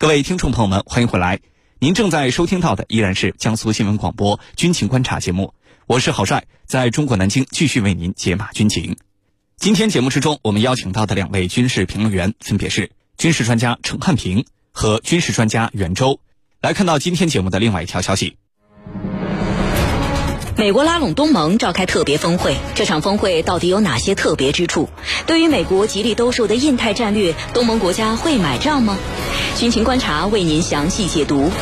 各位听众朋友们，欢迎回来。您正在收听到的依然是江苏新闻广播军情观察节目，我是郝帅，在中国南京继续为您解码军情。今天节目之中，我们邀请到的两位军事评论员分别是军事专家陈汉平和军事专家袁周。来看到今天节目的另外一条消息。美国拉拢东盟召开特别峰会，这场峰会到底有哪些特别之处？对于美国极力兜售的印太战略，东盟国家会买账吗？军情观察为您详细解读。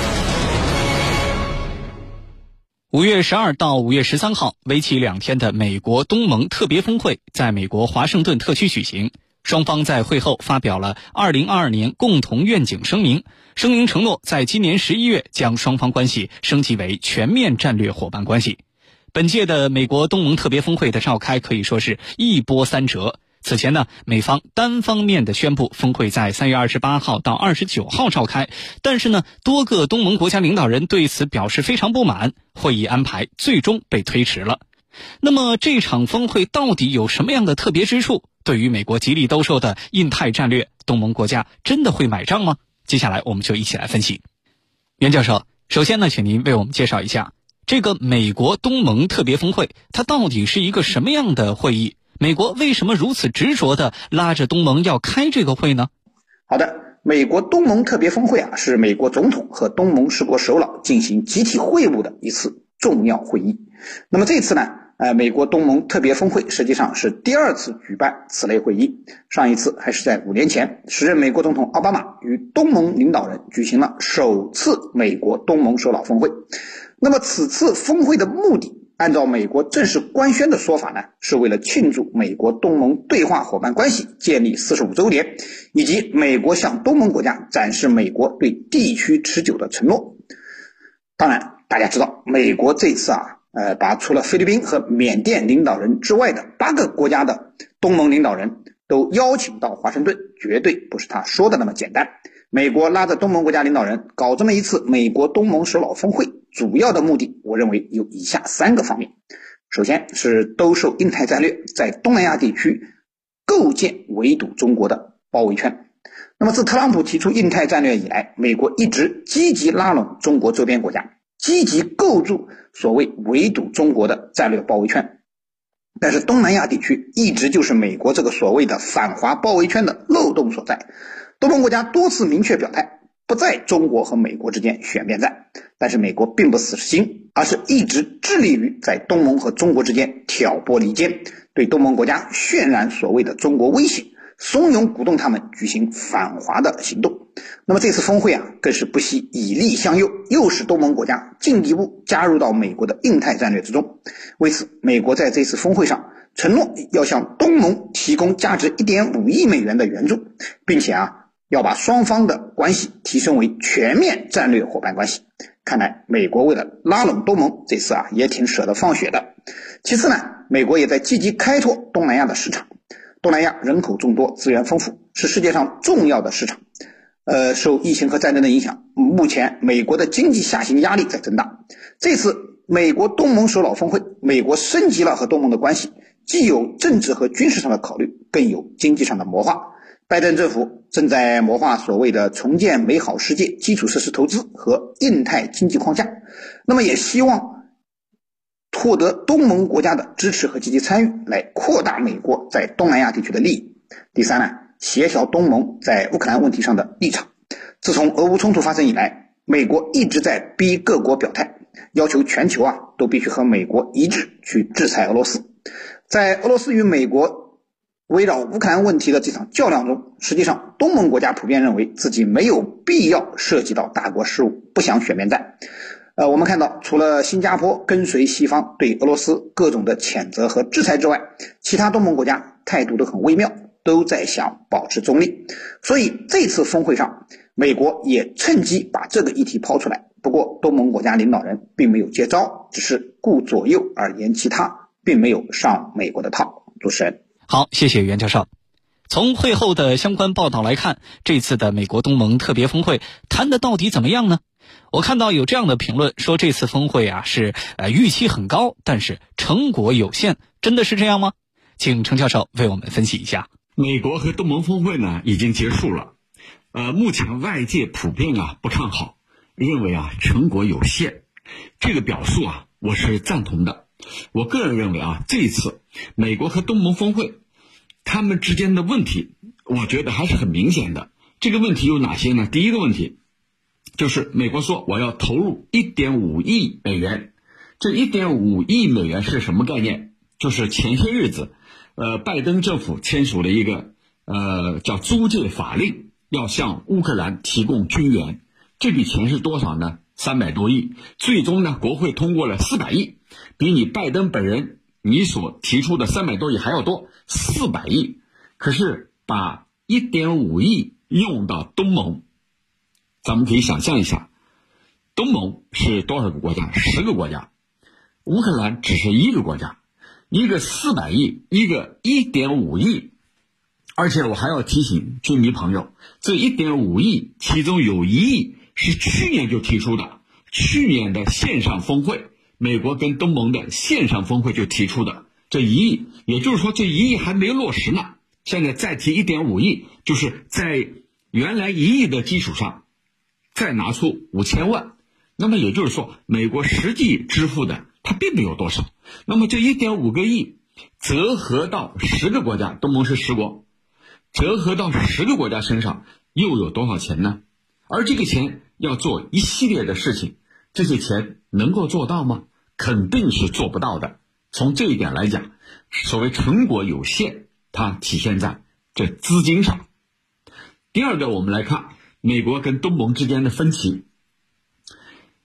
五月十二到五月十三号，为期两天的美国东盟特别峰会在美国华盛顿特区举行。双方在会后发表了二零二二年共同愿景声明，声明承诺在今年十一月将双方关系升级为全面战略伙伴关系。本届的美国东盟特别峰会的召开可以说是一波三折。此前呢，美方单方面的宣布峰会在三月二十八号到二十九号召开，但是呢，多个东盟国家领导人对此表示非常不满，会议安排最终被推迟了。那么这场峰会到底有什么样的特别之处？对于美国极力兜售的印太战略，东盟国家真的会买账吗？接下来我们就一起来分析。袁教授，首先呢，请您为我们介绍一下。这个美国东盟特别峰会，它到底是一个什么样的会议？美国为什么如此执着的拉着东盟要开这个会呢？好的，美国东盟特别峰会啊，是美国总统和东盟十国首脑进行集体会晤的一次重要会议。那么这次呢，呃，美国东盟特别峰会实际上是第二次举办此类会议，上一次还是在五年前，时任美国总统奥巴马与东盟领导人举行了首次美国东盟首脑峰会。那么此次峰会的目的，按照美国正式官宣的说法呢，是为了庆祝美国东盟对话伙伴关系建立四十五周年，以及美国向东盟国家展示美国对地区持久的承诺。当然，大家知道，美国这次啊，呃，把除了菲律宾和缅甸领导人之外的八个国家的东盟领导人都邀请到华盛顿，绝对不是他说的那么简单。美国拉着东盟国家领导人搞这么一次美国东盟首脑峰会。主要的目的，我认为有以下三个方面。首先是兜售印太战略，在东南亚地区构建围堵中国的包围圈。那么自特朗普提出印太战略以来，美国一直积极拉拢中国周边国家，积极构筑所谓围堵中国的战略包围圈。但是东南亚地区一直就是美国这个所谓的反华包围圈的漏洞所在。东盟国家多次明确表态。不在中国和美国之间选边站，但是美国并不死心，而是一直致力于在东盟和中国之间挑拨离间，对东盟国家渲染所谓的中国威胁，怂恿鼓动他们举行反华的行动。那么这次峰会啊，更是不惜以利相诱，诱使东盟国家进一步加入到美国的印太战略之中。为此，美国在这次峰会上承诺要向东盟提供价值一点五亿美元的援助，并且啊。要把双方的关系提升为全面战略伙伴关系。看来美国为了拉拢东盟，这次啊也挺舍得放血的。其次呢，美国也在积极开拓东南亚的市场。东南亚人口众多，资源丰富，是世界上重要的市场。呃，受疫情和战争的影响，目前美国的经济下行压力在增大。这次美国东盟首脑峰会，美国升级了和东盟的关系，既有政治和军事上的考虑，更有经济上的谋划。拜登政府正在谋划所谓的重建美好世界基础设施投资和印太经济框架，那么也希望获得东盟国家的支持和积极参与，来扩大美国在东南亚地区的利益。第三呢，协调东盟在乌克兰问题上的立场。自从俄乌冲突发生以来，美国一直在逼各国表态，要求全球啊都必须和美国一致去制裁俄罗斯。在俄罗斯与美国。围绕乌克兰问题的这场较量中，实际上东盟国家普遍认为自己没有必要涉及到大国事务，不想选边站。呃，我们看到，除了新加坡跟随西方对俄罗斯各种的谴责和制裁之外，其他东盟国家态度都很微妙，都在想保持中立。所以这次峰会上，美国也趁机把这个议题抛出来。不过，东盟国家领导人并没有接招，只是顾左右而言其他，并没有上美国的套。主持人。好，谢谢袁教授。从会后的相关报道来看，这次的美国东盟特别峰会谈的到底怎么样呢？我看到有这样的评论说，这次峰会啊是呃预期很高，但是成果有限，真的是这样吗？请程教授为我们分析一下。美国和东盟峰会呢已经结束了，呃，目前外界普遍啊不看好，认为啊成果有限，这个表述啊我是赞同的。我个人认为啊，这一次美国和东盟峰会，他们之间的问题，我觉得还是很明显的。这个问题有哪些呢？第一个问题，就是美国说我要投入一点五亿美元，这一点五亿美元是什么概念？就是前些日子，呃，拜登政府签署了一个呃叫租借法令。要向乌克兰提供军援，这笔钱是多少呢？三百多亿。最终呢，国会通过了四百亿，比你拜登本人你所提出的三百多亿还要多，四百亿。可是把一点五亿用到东盟，咱们可以想象一下，东盟是多少个国家？十个国家，乌克兰只是一个国家，一个四百亿，一个一点五亿。而且我还要提醒军迷朋友，这一点五亿，其中有一亿是去年就提出的，去年的线上峰会，美国跟东盟的线上峰会就提出的这一亿，也就是说这一亿还没落实呢。现在再提一点五亿，就是在原来一亿的基础上，再拿出五千万，那么也就是说，美国实际支付的它并没有多少。那么这一点五个亿折合到十个国家，东盟是十国。折合到十个国家身上又有多少钱呢？而这个钱要做一系列的事情，这些钱能够做到吗？肯定是做不到的。从这一点来讲，所谓成果有限，它体现在这资金上。第二个，我们来看美国跟东盟之间的分歧。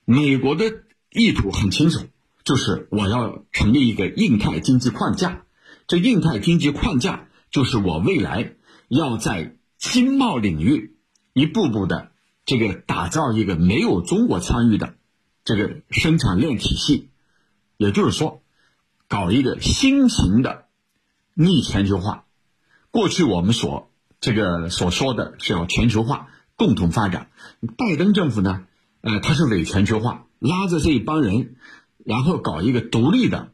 美国的意图很清楚，就是我要成立一个印太经济框架。这印太经济框架就是我未来。要在经贸领域一步步的这个打造一个没有中国参与的这个生产链体系，也就是说，搞一个新型的逆全球化。过去我们所这个所说的是要全球化共同发展，拜登政府呢，呃，他是伪全球化，拉着这一帮人，然后搞一个独立的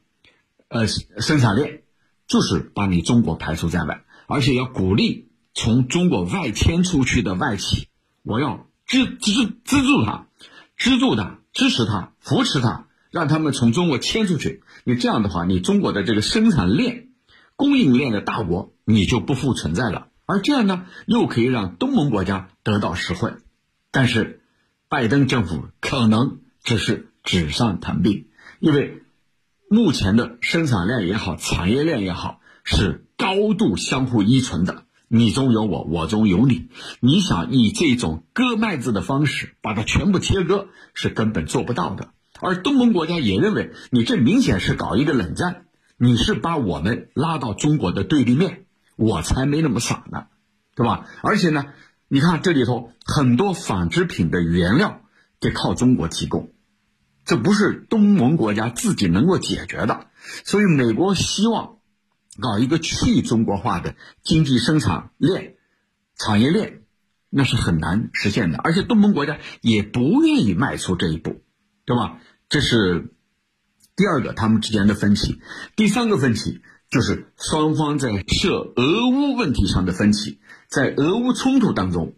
呃生产链，就是把你中国排除在外，而且要鼓励。从中国外迁出去的外企，我要支支资助他，资助他，支持他，扶持他，让他们从中国迁出去。你这样的话，你中国的这个生产链、供应链的大国，你就不复存在了。而这样呢，又可以让东盟国家得到实惠。但是，拜登政府可能只是纸上谈兵，因为目前的生产链也好，产业链也好，是高度相互依存的。你中有我，我中有你。你想以这种割麦子的方式把它全部切割，是根本做不到的。而东盟国家也认为，你这明显是搞一个冷战，你是把我们拉到中国的对立面，我才没那么傻呢，对吧？而且呢，你看这里头很多纺织品的原料得靠中国提供，这不是东盟国家自己能够解决的。所以美国希望。搞一个去中国化的经济生产链、产业链，那是很难实现的，而且东盟国家也不愿意迈出这一步，对吧？这是第二个他们之间的分歧。第三个分歧就是双方在涉俄乌问题上的分歧。在俄乌冲突当中，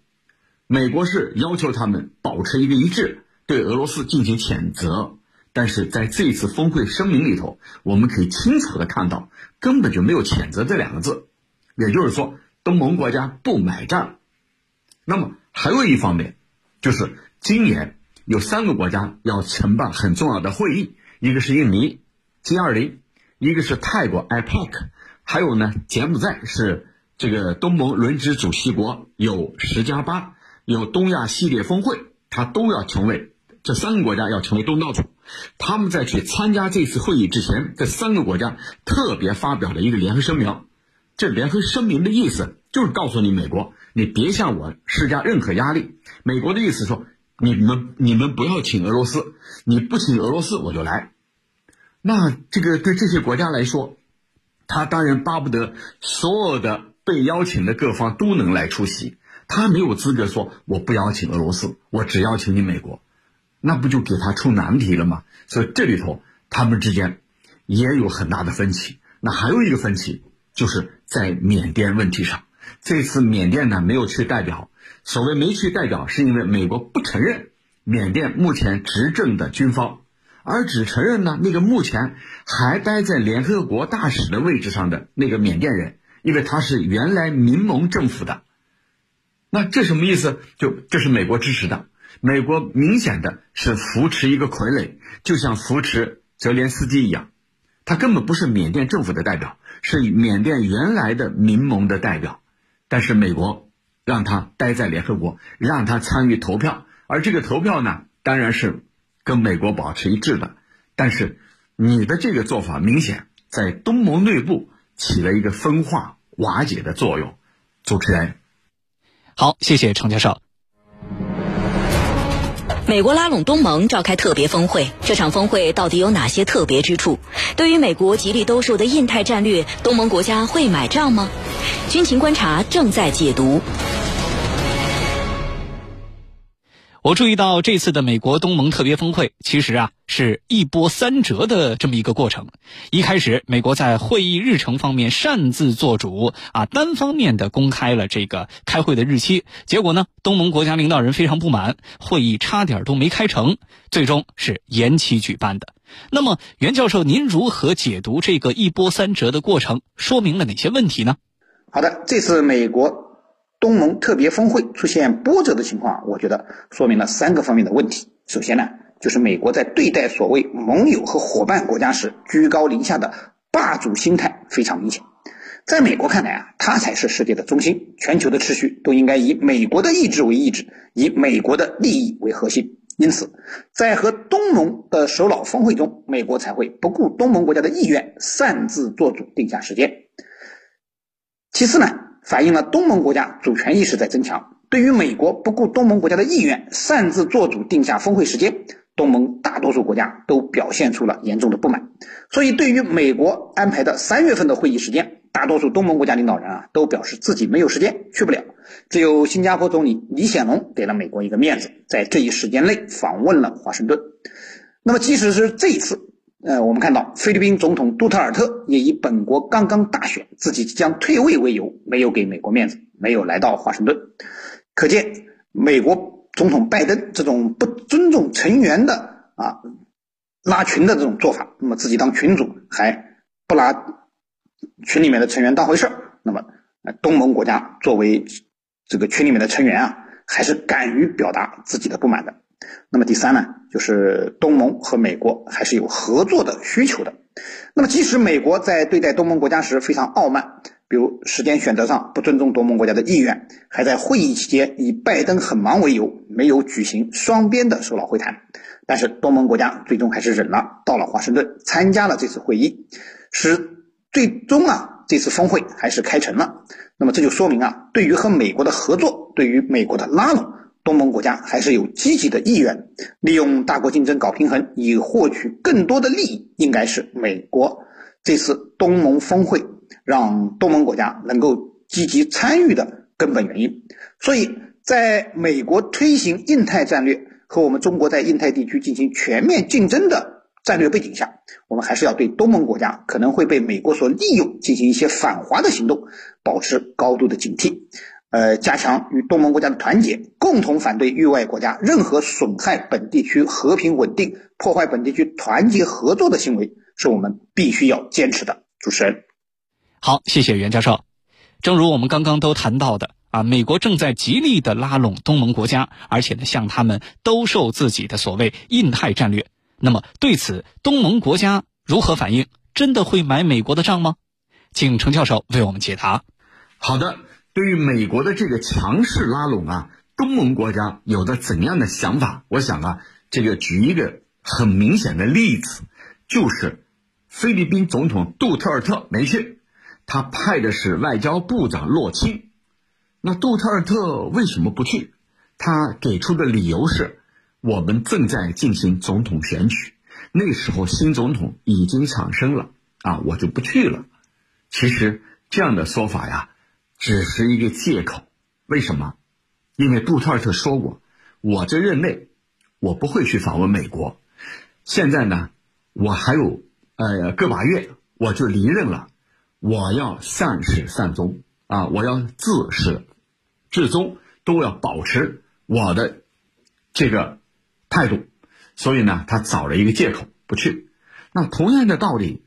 美国是要求他们保持一个一致，对俄罗斯进行谴责。但是在这次峰会声明里头，我们可以清楚的看到，根本就没有谴责这两个字，也就是说，东盟国家不买账。那么还有一方面，就是今年有三个国家要承办很重要的会议，一个是印尼 G20，一个是泰国 IPAC，还有呢柬埔寨是这个东盟轮值主席国，有十加八，有东亚系列峰会，它都要成为。这三个国家要成为东道主，他们在去参加这次会议之前，这三个国家特别发表了一个联合声明。这联合声明的意思就是告诉你，美国，你别向我施加任何压力。美国的意思说，你们你们不要请俄罗斯，你不请俄罗斯我就来。那这个对这些国家来说，他当然巴不得所有的被邀请的各方都能来出席，他没有资格说我不邀请俄罗斯，我只邀请你美国。那不就给他出难题了吗？所以这里头他们之间也有很大的分歧。那还有一个分歧，就是在缅甸问题上。这次缅甸呢没有去代表，所谓没去代表，是因为美国不承认缅甸目前执政的军方，而只承认呢那个目前还待在联合国大使的位置上的那个缅甸人，因为他是原来民盟政府的。那这什么意思？就这是美国支持的，美国明显的是扶持一个傀儡，就像扶持泽连斯基一样，他根本不是缅甸政府的代表，是缅甸原来的民盟的代表，但是美国让他待在联合国，让他参与投票，而这个投票呢，当然是跟美国保持一致的，但是你的这个做法明显在东盟内部起了一个分化瓦解的作用，主持人。好，谢谢程教授。美国拉拢东盟召开特别峰会，这场峰会到底有哪些特别之处？对于美国极力兜售的印太战略，东盟国家会买账吗？军情观察正在解读。我注意到这次的美国东盟特别峰会，其实啊是一波三折的这么一个过程。一开始，美国在会议日程方面擅自做主，啊，单方面的公开了这个开会的日期。结果呢，东盟国家领导人非常不满，会议差点都没开成，最终是延期举办的。那么，袁教授，您如何解读这个一波三折的过程？说明了哪些问题呢？好的，这次美国。东盟特别峰会出现波折的情况，我觉得说明了三个方面的问题。首先呢，就是美国在对待所谓盟友和伙伴国家时，居高临下的霸主心态非常明显。在美国看来啊，它才是世界的中心，全球的秩序都应该以美国的意志为意志，以美国的利益为核心。因此，在和东盟的首脑峰会中，美国才会不顾东盟国家的意愿，擅自做主定下时间。其次呢？反映了东盟国家主权意识在增强。对于美国不顾东盟国家的意愿，擅自做主定下峰会时间，东盟大多数国家都表现出了严重的不满。所以，对于美国安排的三月份的会议时间，大多数东盟国家领导人啊都表示自己没有时间去不了。只有新加坡总理李显龙给了美国一个面子，在这一时间内访问了华盛顿。那么，即使是这一次。呃，我们看到菲律宾总统杜特尔特也以本国刚刚大选，自己即将退位为由，没有给美国面子，没有来到华盛顿。可见，美国总统拜登这种不尊重成员的啊拉群的这种做法，那么自己当群主还不拿群里面的成员当回事儿，那么东盟国家作为这个群里面的成员啊，还是敢于表达自己的不满的。那么第三呢，就是东盟和美国还是有合作的需求的。那么即使美国在对待东盟国家时非常傲慢，比如时间选择上不尊重东盟国家的意愿，还在会议期间以拜登很忙为由没有举行双边的首脑会谈，但是东盟国家最终还是忍了，到了华盛顿参加了这次会议，使最终啊这次峰会还是开成了。那么这就说明啊，对于和美国的合作，对于美国的拉拢。东盟国家还是有积极的意愿，利用大国竞争搞平衡，以获取更多的利益，应该是美国这次东盟峰会让东盟国家能够积极参与的根本原因。所以，在美国推行印太战略和我们中国在印太地区进行全面竞争的战略背景下，我们还是要对东盟国家可能会被美国所利用进行一些反华的行动，保持高度的警惕。呃，加强与东盟国家的团结，共同反对域外国家任何损害本地区和平稳定、破坏本地区团结合作的行为，是我们必须要坚持的。主持人，好，谢谢袁教授。正如我们刚刚都谈到的啊，美国正在极力的拉拢东盟国家，而且呢，向他们兜售自己的所谓印太战略。那么，对此东盟国家如何反应？真的会买美国的账吗？请程教授为我们解答。好的。对于美国的这个强势拉拢啊，东盟国家有着怎样的想法？我想啊，这个举一个很明显的例子，就是菲律宾总统杜特尔特没去，他派的是外交部长洛钦。那杜特尔特为什么不去？他给出的理由是，我们正在进行总统选举，那时候新总统已经产生了啊，我就不去了。其实这样的说法呀。只是一个借口，为什么？因为杜特尔特说过，我这任内，我不会去访问美国。现在呢，我还有呃个把月，我就离任了。我要善始善终啊，我要自始至终都要保持我的这个态度，所以呢，他找了一个借口不去。那同样的道理，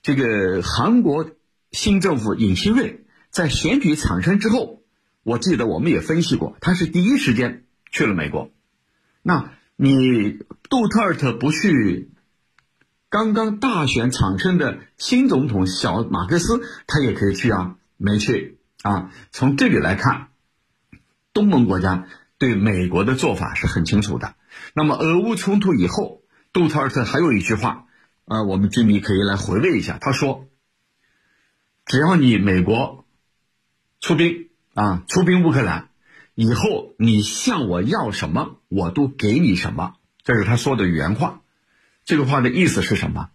这个韩国新政府尹锡悦在选举产生之后，我记得我们也分析过，他是第一时间去了美国。那你杜特尔特不去，刚刚大选产生的新总统小马克思他也可以去啊，没去啊。从这里来看，东盟国家对美国的做法是很清楚的。那么俄乌冲突以后，杜特尔特还有一句话。啊，我们军迷可以来回味一下。他说：“只要你美国出兵啊，出兵乌克兰以后，你向我要什么，我都给你什么。”这是他说的原话。这个话的意思是什么？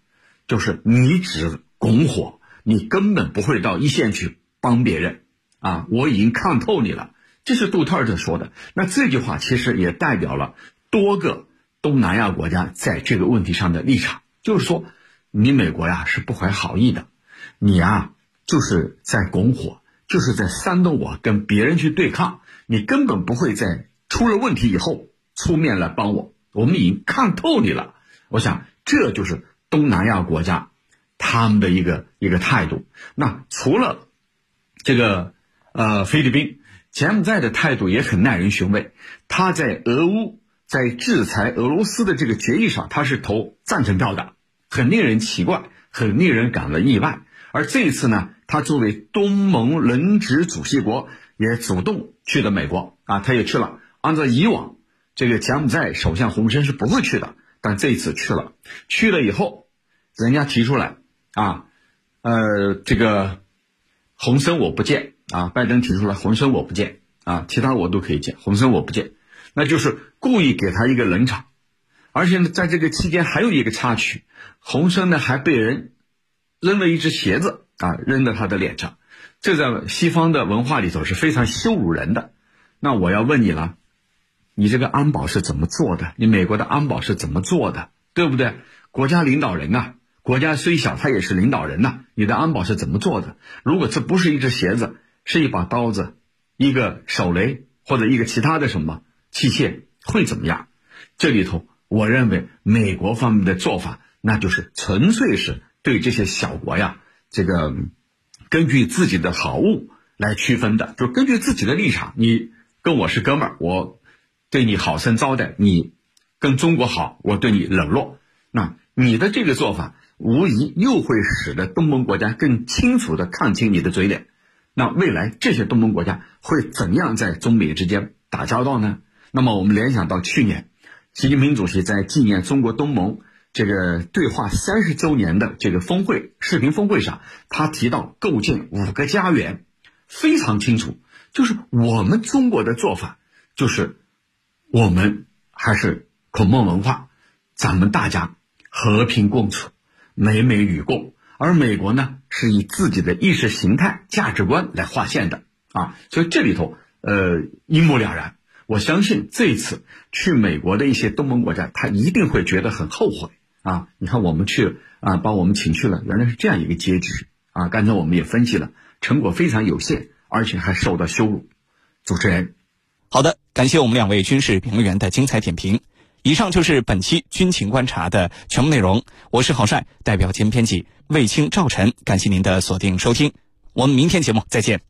就是你只拱火，你根本不会到一线去帮别人啊！我已经看透你了。这是杜特尔特说的。那这句话其实也代表了多个东南亚国家在这个问题上的立场。就是说，你美国呀是不怀好意的，你呀就是在拱火，就是在煽动我跟别人去对抗，你根本不会在出了问题以后出面来帮我。我们已经看透你了。我想这就是东南亚国家他们的一个一个态度。那除了这个呃菲律宾，柬埔寨的态度也很耐人寻味。他在俄乌。在制裁俄罗斯的这个决议上，他是投赞成票的，很令人奇怪，很令人感到意外。而这一次呢，他作为东盟轮值主席国，也主动去了美国啊，他也去了。按照以往，这个柬埔寨首相洪森是不会去的，但这一次去了。去了以后，人家提出来啊，呃，这个洪森我不见啊，拜登提出来洪森我不见啊，其他我都可以见，洪森我不见。那就是故意给他一个冷场，而且呢，在这个期间还有一个插曲，洪森呢还被人扔了一只鞋子啊，扔到他的脸上，这在西方的文化里头是非常羞辱人的。那我要问你了，你这个安保是怎么做的？你美国的安保是怎么做的？对不对？国家领导人啊，国家虽小，他也是领导人呐。你的安保是怎么做的？如果这不是一只鞋子，是一把刀子，一个手雷或者一个其他的什么？器械会怎么样？这里头，我认为美国方面的做法，那就是纯粹是对这些小国呀，这个根据自己的好恶来区分的，就根据自己的立场，你跟我是哥们儿，我对你好生招待；你跟中国好，我对你冷落。那你的这个做法，无疑又会使得东盟国家更清楚地看清你的嘴脸。那未来这些东盟国家会怎样在中美之间打交道呢？那么我们联想到去年，习近平主席在纪念中国东盟这个对话三十周年的这个峰会视频峰会上，他提到构建五个家园，非常清楚，就是我们中国的做法，就是我们还是孔孟文化，咱们大家和平共处，美美与共，而美国呢是以自己的意识形态价值观来划线的。啊，所以这里头呃一目了然。我相信这次去美国的一些东盟国家，他一定会觉得很后悔。啊！你看，我们去啊，把我们请去了，原来是这样一个结局啊！刚才我们也分析了，成果非常有限，而且还受到羞辱。主持人，好的，感谢我们两位军事评论员的精彩点评。以上就是本期军情观察的全部内容。我是郝帅，代表节目编辑卫青、赵晨，感谢您的锁定收听。我们明天节目再见。